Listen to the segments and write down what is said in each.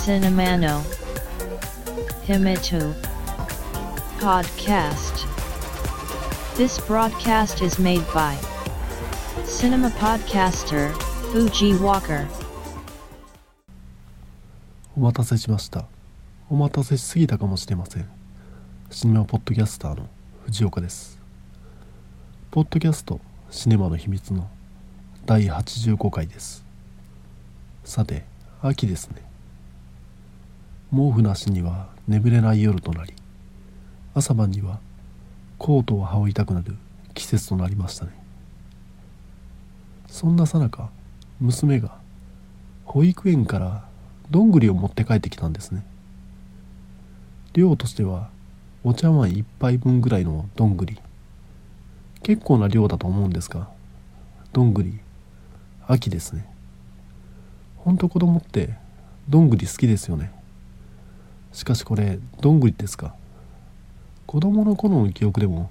Cinemano Himitu Podcast This broadcast is made by Cinema Podcaster Fuji Walker お待たせしましたお待たせしすぎたかもしれませんシネマポッドキャスターの藤岡ですポッドキャストシネマの秘密の第85回です。さて秋ですね。毛布なしには眠れない夜となり朝晩にはコートを羽織りたくなる季節となりましたね。そんなさなか娘が保育園からどんぐりを持って帰ってきたんですね。量としてはお茶碗一杯分ぐらいのどんぐり結構な量だと思うんですがどんぐり秋ですね。ほんと子供ってどんぐり好きですよね。しかしこれどんぐりですか。子供の頃の記憶でも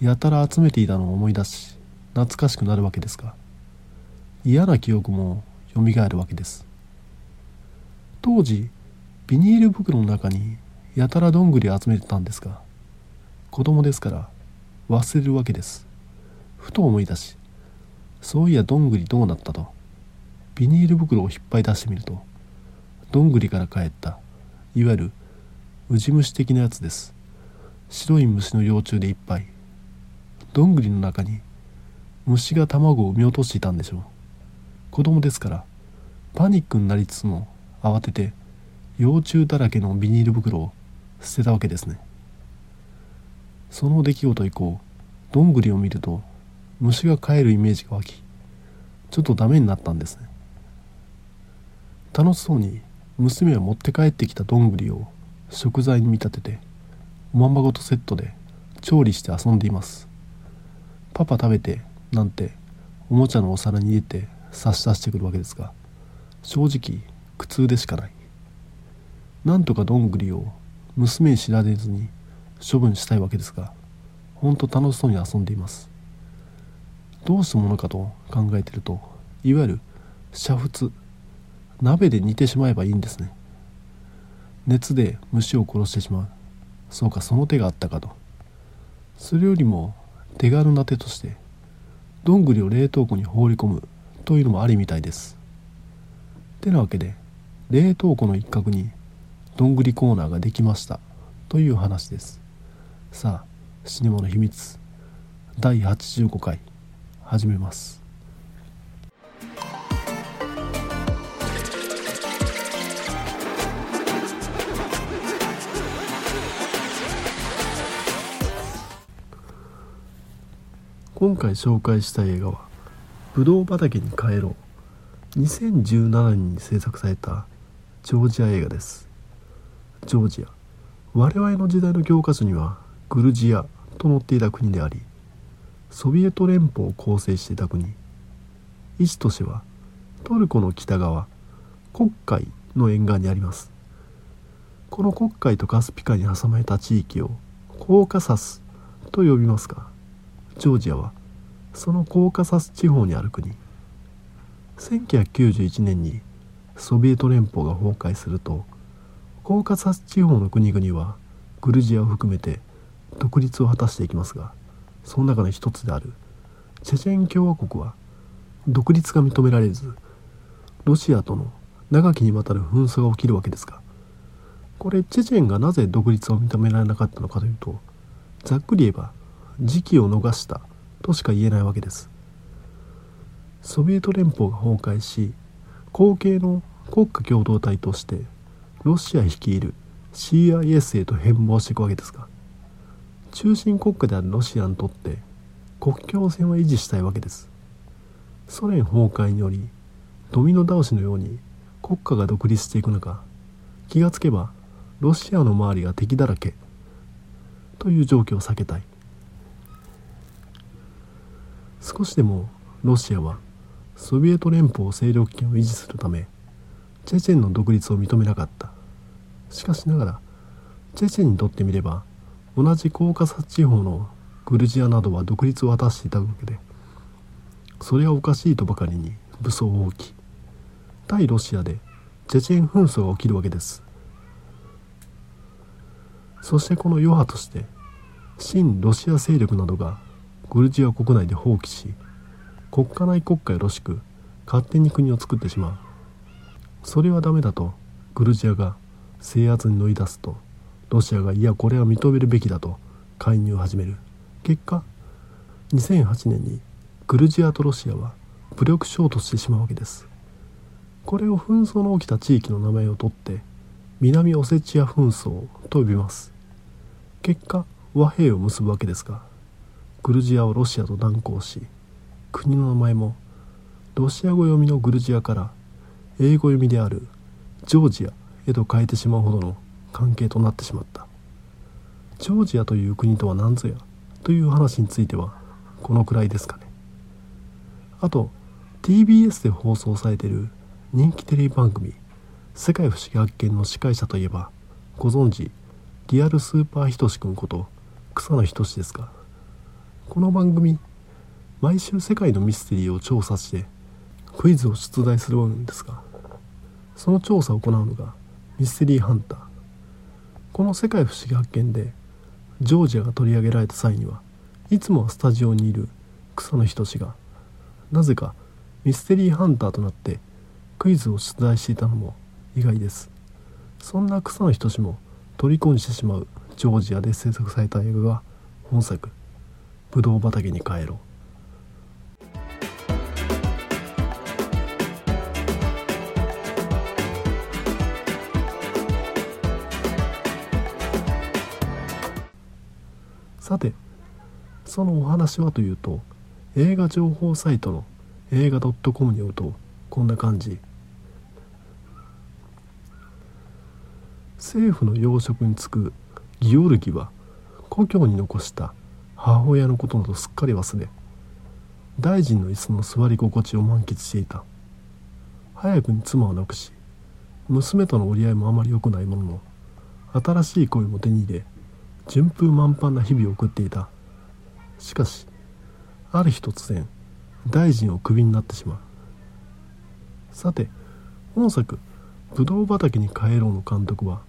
やたら集めていたのを思い出し懐かしくなるわけですが嫌な記憶もよみがえるわけです。当時ビニール袋の中にやたらどんぐり集めてたんですが子供ですから忘れるわけです。ふと思い出しそういやどんぐりどうなったと。ビニール袋を引っ張り出してみるとどんぐりから帰ったいわゆるウジ虫的なやつです。白い虫の幼虫でいっぱい。どんぐりの中に虫が卵を産み落としていたんでしょう。子供ですからパニックになりつつも慌てて幼虫だらけのビニール袋を捨てたわけですね。その出来事以降どんぐりを見ると虫が帰るイメージが湧きちょっとダメになったんですね。楽しそうに娘は持って帰ってきたどんぐりを食材に見立てておまんまごとセットで調理して遊んでいます。パパ食べてなんておもちゃのお皿に入れて差し出してくるわけですが正直苦痛でしかない。なんとかどんぐりを娘に知られずに処分したいわけですがほんと楽しそうに遊んでいます。どうしたものかと考えてるといわゆる煮沸鍋で煮てしまえばいいんですね。熱で虫を殺してしまう。そうかその手があったかと。それよりも手軽な手としてどんぐりを冷凍庫に放り込むというのもありみたいです。てなわけで冷凍庫の一角にどんぐりコーナーができましたという話です。さあシネマの秘密第85回始めます。今回紹介した映画は「ぶどう畑に帰ろう」2017年に制作されたジョージア映画です。ジョージア我々の時代の教科書にはグルジアと載っていた国でありソビエト連邦を構成していた国。位置としてはトルコの北側黒海の沿岸にあります。この黒海とカスピ海に挟まれた地域をコーカサスと呼びますがジョージアはそのコーカサス地方にある国。1991年にソビエト連邦が崩壊するとコーカサス地方の国々はグルジアを含めて独立を果たしていきますがその中の一つであるチェチェン共和国は独立が認められずロシアとの長きにわたる紛争が起きるわけですがこれチェチェンがなぜ独立を認められなかったのかというとざっくり言えば時期を逃したとしか言えないわけです。ソビエト連邦が崩壊し後継の国家共同体としてロシア率いる CIS へと変貌していくわけですが中心国家であるロシアにとって国境線は維持したいわけです。ソ連崩壊によりドミノ倒しのように国家が独立していく中気がつけばロシアの周りが敵だらけという状況を避けたい。少しでもロシアはソビエト連邦勢力圏を維持するためチェチェンの独立を認めなかった。しかしながらチェチェンにとってみれば同じコーカサス地方のグルジアなどは独立を果たしていたわけでそれはおかしいとばかりに武装を置き対ロシアでチェチェン紛争が起きるわけです。そしてこの余波として親ロシア勢力などがグルジア国内で放棄し国家内国家よろしく勝手に国を作ってしまう。それはダメだとグルジアが制圧に乗り出すとロシアがいやこれは認めるべきだと介入を始める。結果2008年にグルジアとロシアは武力衝突してしまうわけです。これを紛争の起きた地域の名前を取って南オセチア紛争と呼びます。結果和平を結ぶわけですがグルジアをロシアと断交し国の名前もロシア語読みのグルジアから英語読みであるジョージアへと変えてしまうほどの関係となってしまった。ジョージアという国とは何ぞや？という話についてはこのくらいですかね。あと TBS で放送されている人気テレビ番組「世界不思議発見」の司会者といえばご存知リアルスーパーひとしくんこと草野仁ですがこの番組毎週世界のミステリーを調査してクイズを出題するんですがその調査を行うのがミステリーハンターこの「世界不思議発見」でジョージアが取り上げられた際にはいつもはスタジオにいる草野仁がなぜかミステリーハンターとなってクイズを出題していたのも意外です。そんな草野仁も虜にしてしまうジョージアで制作された映画が本作「ぶどう畑に帰ろう」さてそのお話はというと映画情報サイトの映画 .com によるとこんな感じ。政府の要職に就くギオルギは故郷に残した母親のことなどすっかり忘れ大臣の椅子の座り心地を満喫していた。早くに妻を亡くし娘との折り合いもあまり良くないものの新しい恋も手に入れ順風満帆な日々を送っていた。しかしある日突然大臣をクビになってしまう。さて本作「ぶどう畑に帰ろう」の監督は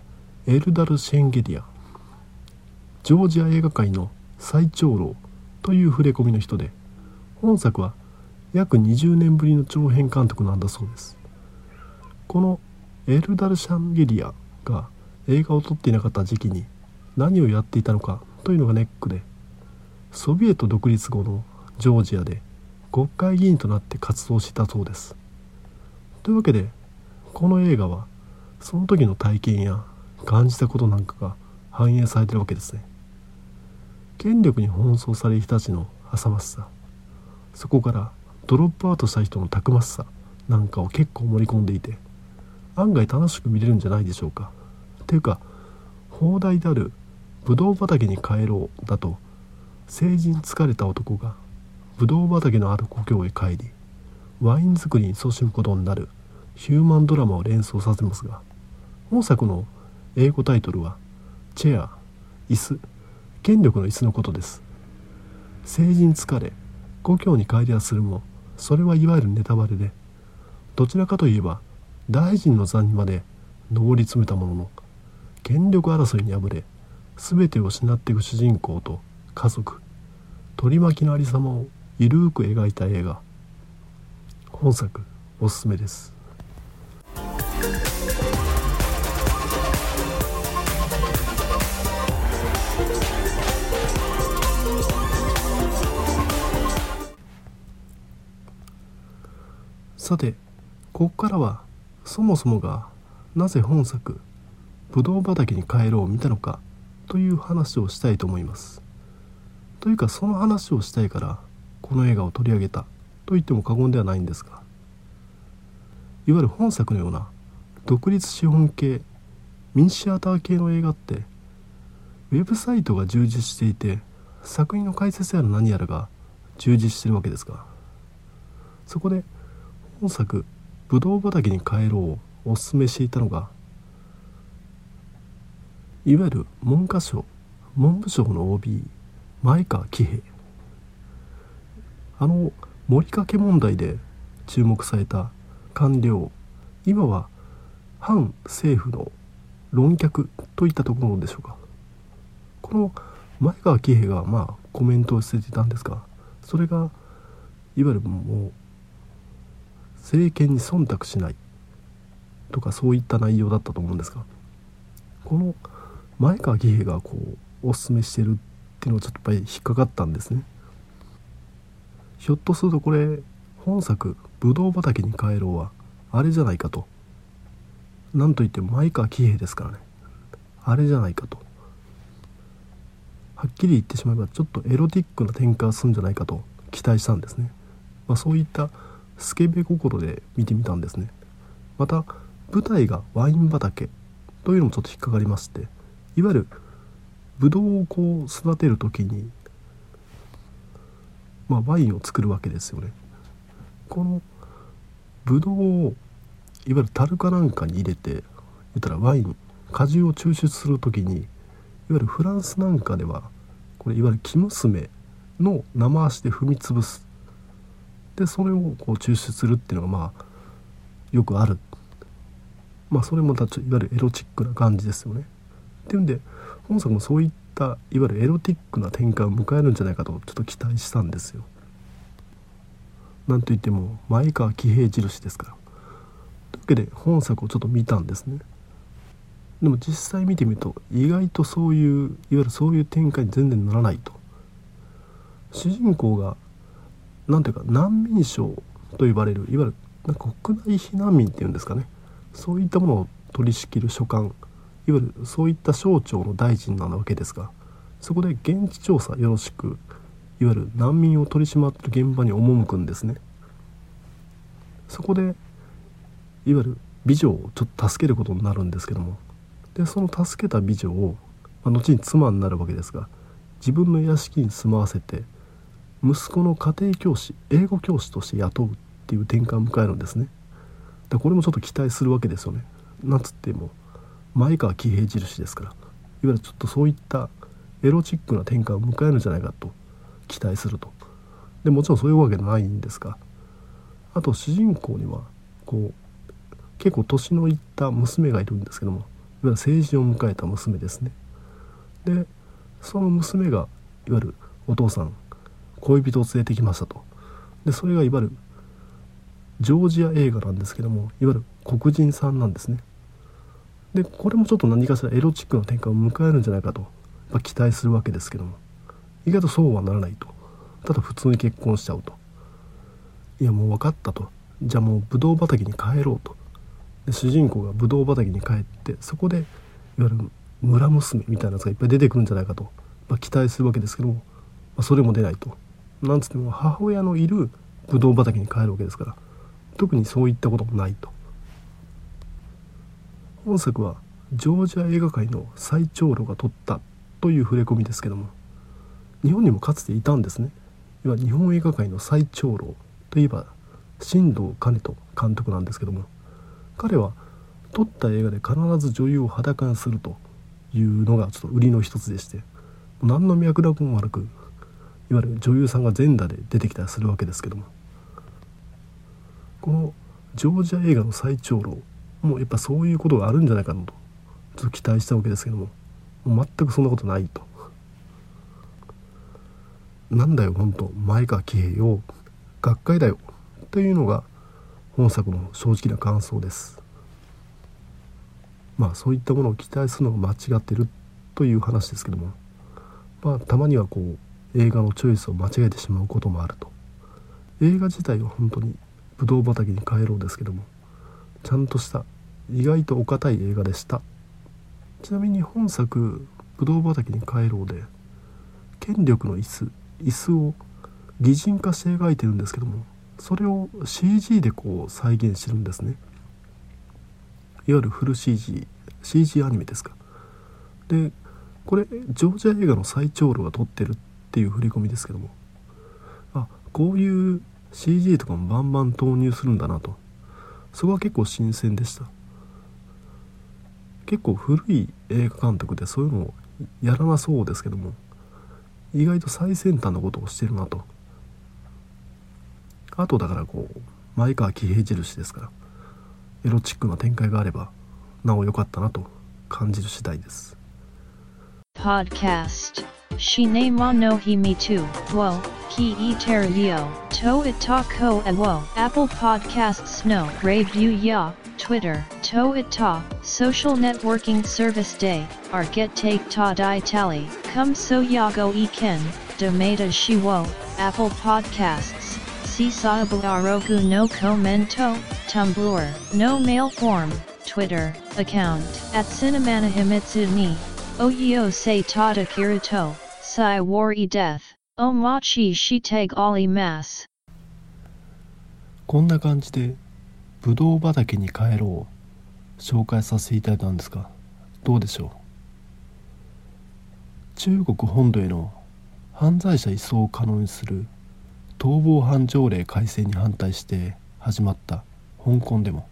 エルダル・シェンゲリアジョージア映画界の最長老という触れ込みの人で本作は約20年ぶりの長編監督なんだそうです。このエルダル・シャンゲリアが映画を撮っていなかった時期に何をやっていたのかというのがネックでソビエト独立後のジョージアで国会議員となって活動してたそうです。というわけでこの映画はその時の体験や感じたことなんかが反映されてるわけですね。権力に奔走される人たちの浅ましさそこからドロップアウトした人のたくましさなんかを結構盛り込んでいて案外楽しく見れるんじゃないでしょうか。ていうか放題である「ぶどう畑に帰ろう」だと成人疲れた男がぶどう畑のある故郷へ帰りワイン作りに勤しむことになるヒューマンドラマを連想させますが本作の英語タイトルはチェア椅子権力の椅子のことです。成人疲れ故郷に帰りはするもそれはいわゆるネタバレでどちらかといえば大臣の座にまで上り詰めたものの権力争いに敗れ全てを失っていく主人公と家族取り巻きのありさまをゆるく描いた映画。本作おすすめです。さてここからはそもそもがなぜ本作「ぶどう畑に帰ろう」を見たのか。という話をしたいと思います。というかその話をしたいからこの映画を取り上げた。と言っても過言ではないんですが。いわゆる本作のような独立資本系ミニシアター系の映画ってウェブサイトが充実していて作品の解説やら何やらが充実してるわけですが。そこで本作「ぶどう畑に帰ろう」をおすすめしていたのがいわゆる文科省文部省の OB 前川喜平。あの森かけ問題で注目された官僚今は反政府の論客といったところでしょうか。この前川喜平がまあコメントを捨てていたんですがそれがいわゆるもう政権に忖度しないとかそういった内容だったと思うんですがこの前川喜平がこうおすすめしてるっていうのはちょっとやっぱり引っかかったんですね。ひょっとするとこれ本作「ぶどう畑に帰ろう」はあれじゃないかと。なんといっても前川喜平ですからね。あれじゃないかと。はっきり言ってしまえばちょっとエロティックな展開をするんじゃないかと期待したんですね、まあ、そういったスケベ心で見てみたんですね。また舞台がワイン畑というのもちょっと引っかかりましていわゆるブドウをこう育てる時に、まあ、ワインを作るわけですよね。このブドウをいわゆる樽かなんかに入れて言ったらワイン果汁を抽出する時にいわゆるフランスなんかではこれいわゆる生娘の生足で踏み潰す。でそれをこう抽出するっていうのがまあよくある。まあそれもたいわゆるエロチックな感じですよね。っていうんで本作もそういったいわゆるエロティックな展開を迎えるんじゃないかとちょっと期待したんですよ。なんといっても前川喜平印ですから。というわけで本作をちょっと見たんですね。でも実際見てみると意外とそういういわゆるそういう展開に全然ならないと。主人公が何ていうか難民省と呼ばれるいわゆる国内避難民っていうんですかねそういったものを取り仕切る所管いわゆるそういった省庁の大臣なわけですがそこで現地調査よろしくいわゆる難民を取り締まってる現場に赴くんですね。そこでいわゆる美女をちょっと助けることになるんですけどもでその助けた美女を、まあ、後に妻になるわけですが自分の屋敷に住まわせて息子の家庭教師英語教師として雇うっていう転換を迎えるんですね。でこれもちょっと期待するわけですよね。なんつっても前川喜平印ですからいわゆるちょっとそういったエロチックな展開を迎えるんじゃないかと期待すると。でもちろんそういうわけないんですがあと主人公にはこう結構年のいった娘がいるんですけどもいわゆる成人を迎えた娘ですね。でその娘がいわゆるお父さん恋人を連れてきましたと。でそれがいわゆるジョージア映画なんですけどもいわゆる黒人さんなんですね。でこれもちょっと何かしらエロチックな展開を迎えるんじゃないかと、ま、期待するわけですけども。意外とそうはならないと。ただ普通に結婚しちゃうと。いやもう分かったと。じゃあもうブドウ畑に帰ろうと。で主人公がブドウ畑に帰ってそこでいわゆる村娘みたいなやつがいっぱい出てくるんじゃないかと、ま、期待するわけですけども、ま、それも出ないと。なんつっても母親のいるブドウ畑に帰るわけですから。特にそういったこともないと。本作はジョージア映画界の最長老が撮ったという触れ込みですけども日本にもかつていたんですね。いわ日本映画界の最長老といえば新藤兼人監督なんですけども彼は撮った映画で必ず女優を裸にするというのがちょっと売りの一つでして何の脈絡も悪くいわゆる女優さんが全裸で出てきたりするわけですけどもこのジョージア映画の最長老もうやっぱそういうことがあるんじゃないかなと。ちょっと期待したわけですけども。もう全くそんなことないと。なんだよ本当前川喜平よ学会だよ。というのが本作の正直な感想です。まあそういったものを期待するのが間違ってるという話ですけども。まあたまにはこう映画のチョイスを間違えてしまうこともあると。映画自体は本当にブドウ畑に帰ろうですけども。ちゃんとした意外とお堅い映画でした。ちなみに本作「ブドウ畑に帰ろう」で権力の椅子椅子を擬人化して描いてるんですけどもそれを CG でこう再現してるんですね。いわゆるフル CGCG CG アニメですか。でこれジョージア映画の最長老が撮ってるっていう振り込みですけどもあこういう CG とかもバンバン投入するんだなと。そこは結構新鮮でした結構古い映画監督でそういうのをやらなそうですけども意外と最先端のことをしてるなとあとだからこう前川喜平印ですからエロチックな展開があればなお良かったなと感じる次第です Podcast. Shine mo no hi me too. Wo, ki e terio. To itako e wo. Apple Podcasts no. Review ya. Twitter. To ita. Social networking service day. Ar get take ta di tally. Come so ya go e ken. Shi wo. Apple Podcasts. Sisabu arogu no commento. Tumblr. No mail form. Twitter. Account. At Cinemana Himitsu ni. Oyo se tada kirito, sai wari death, omachi shiteg ali mas. こんな感じでぶどう畑に帰ろう。紹介させていただいたんですがどうでしょう？中国本土への犯罪者移送を可能にする逃亡犯条例改正に反対して始まった香港でも。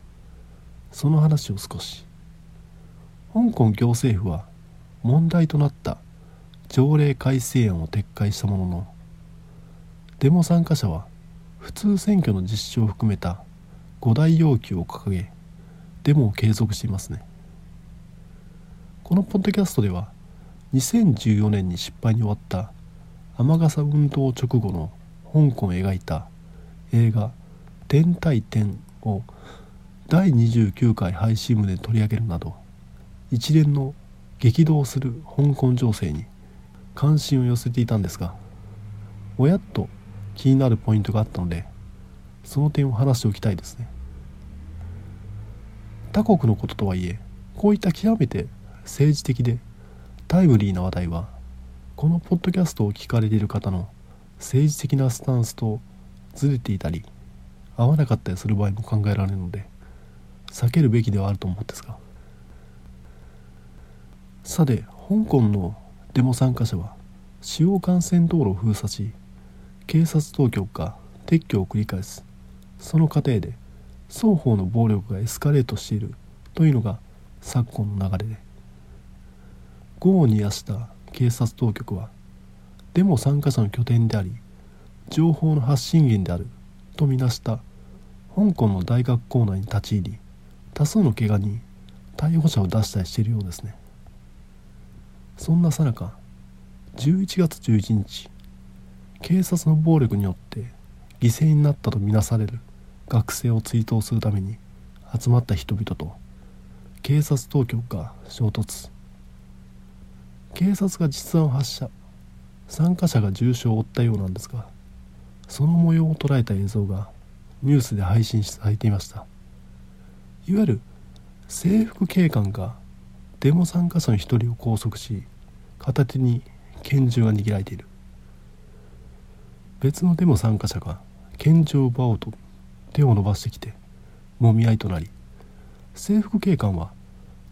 その話を少し。香港行政府は問題となった条例改正案を撤回したもののデモ参加者は普通選挙の実施を含めた5大要求を掲げデモを継続していますね。このポッドキャストでは2014年に失敗に終わった雨傘運動直後の香港を描いた映画「天対天」を第29回配信部で取り上げるなど一連の激動する香港情勢に関心を寄せていたんですがおやっと気になるポイントがあったのでその点を話しておきたいですね。他国のこととはいえこういった極めて政治的でタイムリーな話題はこのポッドキャストを聞かれている方の政治的なスタンスとずれていたり合わなかったりする場合も考えられるので避けるべきではあると思うんですが。さて香港のデモ参加者は主要幹線道路を封鎖し警察当局が撤去を繰り返す。その過程で双方の暴力がエスカレートしているというのが昨今の流れで業を煮やした警察当局はデモ参加者の拠点であり情報の発信源であるとみなした香港の大学構内に立ち入り多数の怪我人逮捕者を出したりしているようですね。そんなさなか11月11日警察の暴力によって犠牲になったとみなされる学生を追悼するために集まった人々と警察当局が衝突。警察が実弾を発射参加者が重傷を負ったようなんですがその模様を捉えた映像がニュースで配信されていました。いわゆる制服警官がデモ参加者の一人を拘束し片手に拳銃が握られている。別のデモ参加者が拳銃を奪おうと手を伸ばしてきてもみ合いとなり制服警官は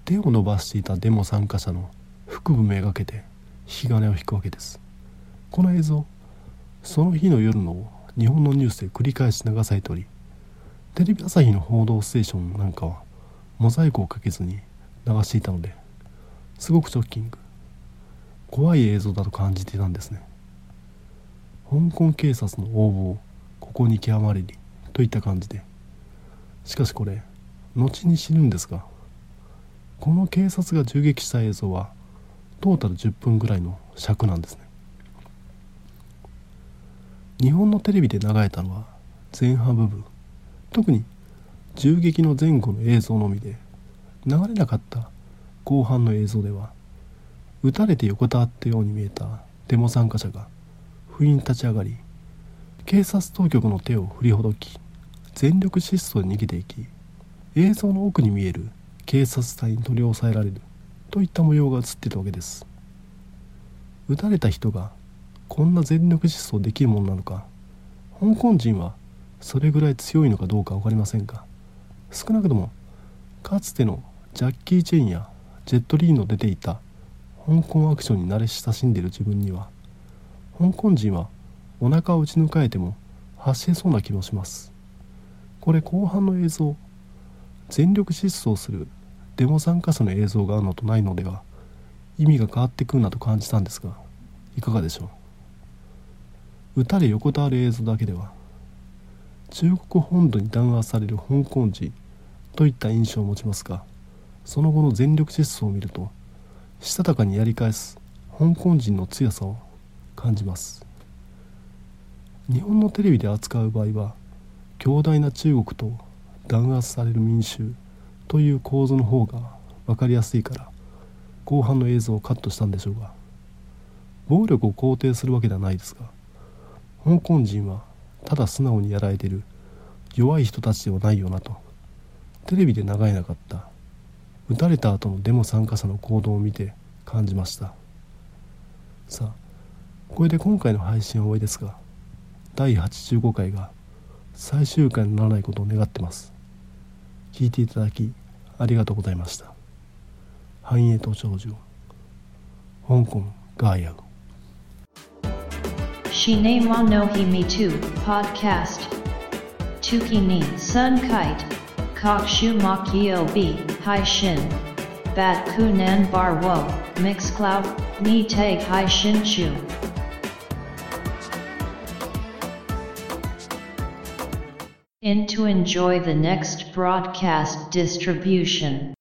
手を伸ばしていたデモ参加者の腹部めがけて引き金を引くわけです。この映像その日の夜の日本のニュースで繰り返し流されておりテレビ朝日の報道ステーションなんかはモザイクをかけずに流していたのですごくショッキング。怖い映像だと感じていたんですね。香港警察の応募をここに極まれりといった感じで。しかしこれ後に知るんですがこの警察が銃撃した映像はトータル10分ぐらいの尺なんですね。日本のテレビで流れたのは前半部分。特に銃撃の前後の映像のみで流れなかった後半の映像では撃たれて横たわったように見えたデモ参加者が不意に立ち上がり警察当局の手を振りほどき全力疾走で逃げていき映像の奥に見える警察隊に取り押さえられるといった模様が映ってたわけです。撃たれた人がこんな全力疾走できるものなのか香港人はそれぐらい強いのかどうか分かりませんが少なくともかつてのジャッキー・チェンやジェット・リーの出ていた香港アクションに慣れ親しんでいる自分には香港人はお腹を打ち抜かれても走れそうな気もします。これ後半の映像全力疾走するデモ参加者の映像があるのとないのでは意味が変わってくるなと感じたんですがいかがでしょう？撃たれ横たわる映像だけでは中国本土に弾圧される香港人といった印象を持ちますがその後の全力疾走を見るとしたたかにやり返す香港人の強さを感じます。日本のテレビで扱う場合は強大な中国と弾圧される民衆という構図の方が分かりやすいから後半の映像をカットしたんでしょうが暴力を肯定するわけではないですが香港人はただ素直にやられてる弱い人たちではないよなとテレビで長いなかった撃たれた後のデモ参加者の行動を見て感じました。さあこれで今回の配信は終わりですが第85回が最終回にならないことを願ってます。聞いていただきありがとうございました。繁栄と長寿香港ガーヤウ Shine wa no hi me too, podcast. Tuki ni sun kite. Kok shu makio bi, hai shin. Bat kunan bar wo, mix cloud, ni tag hai shin chu. In to enjoy the next broadcast distribution.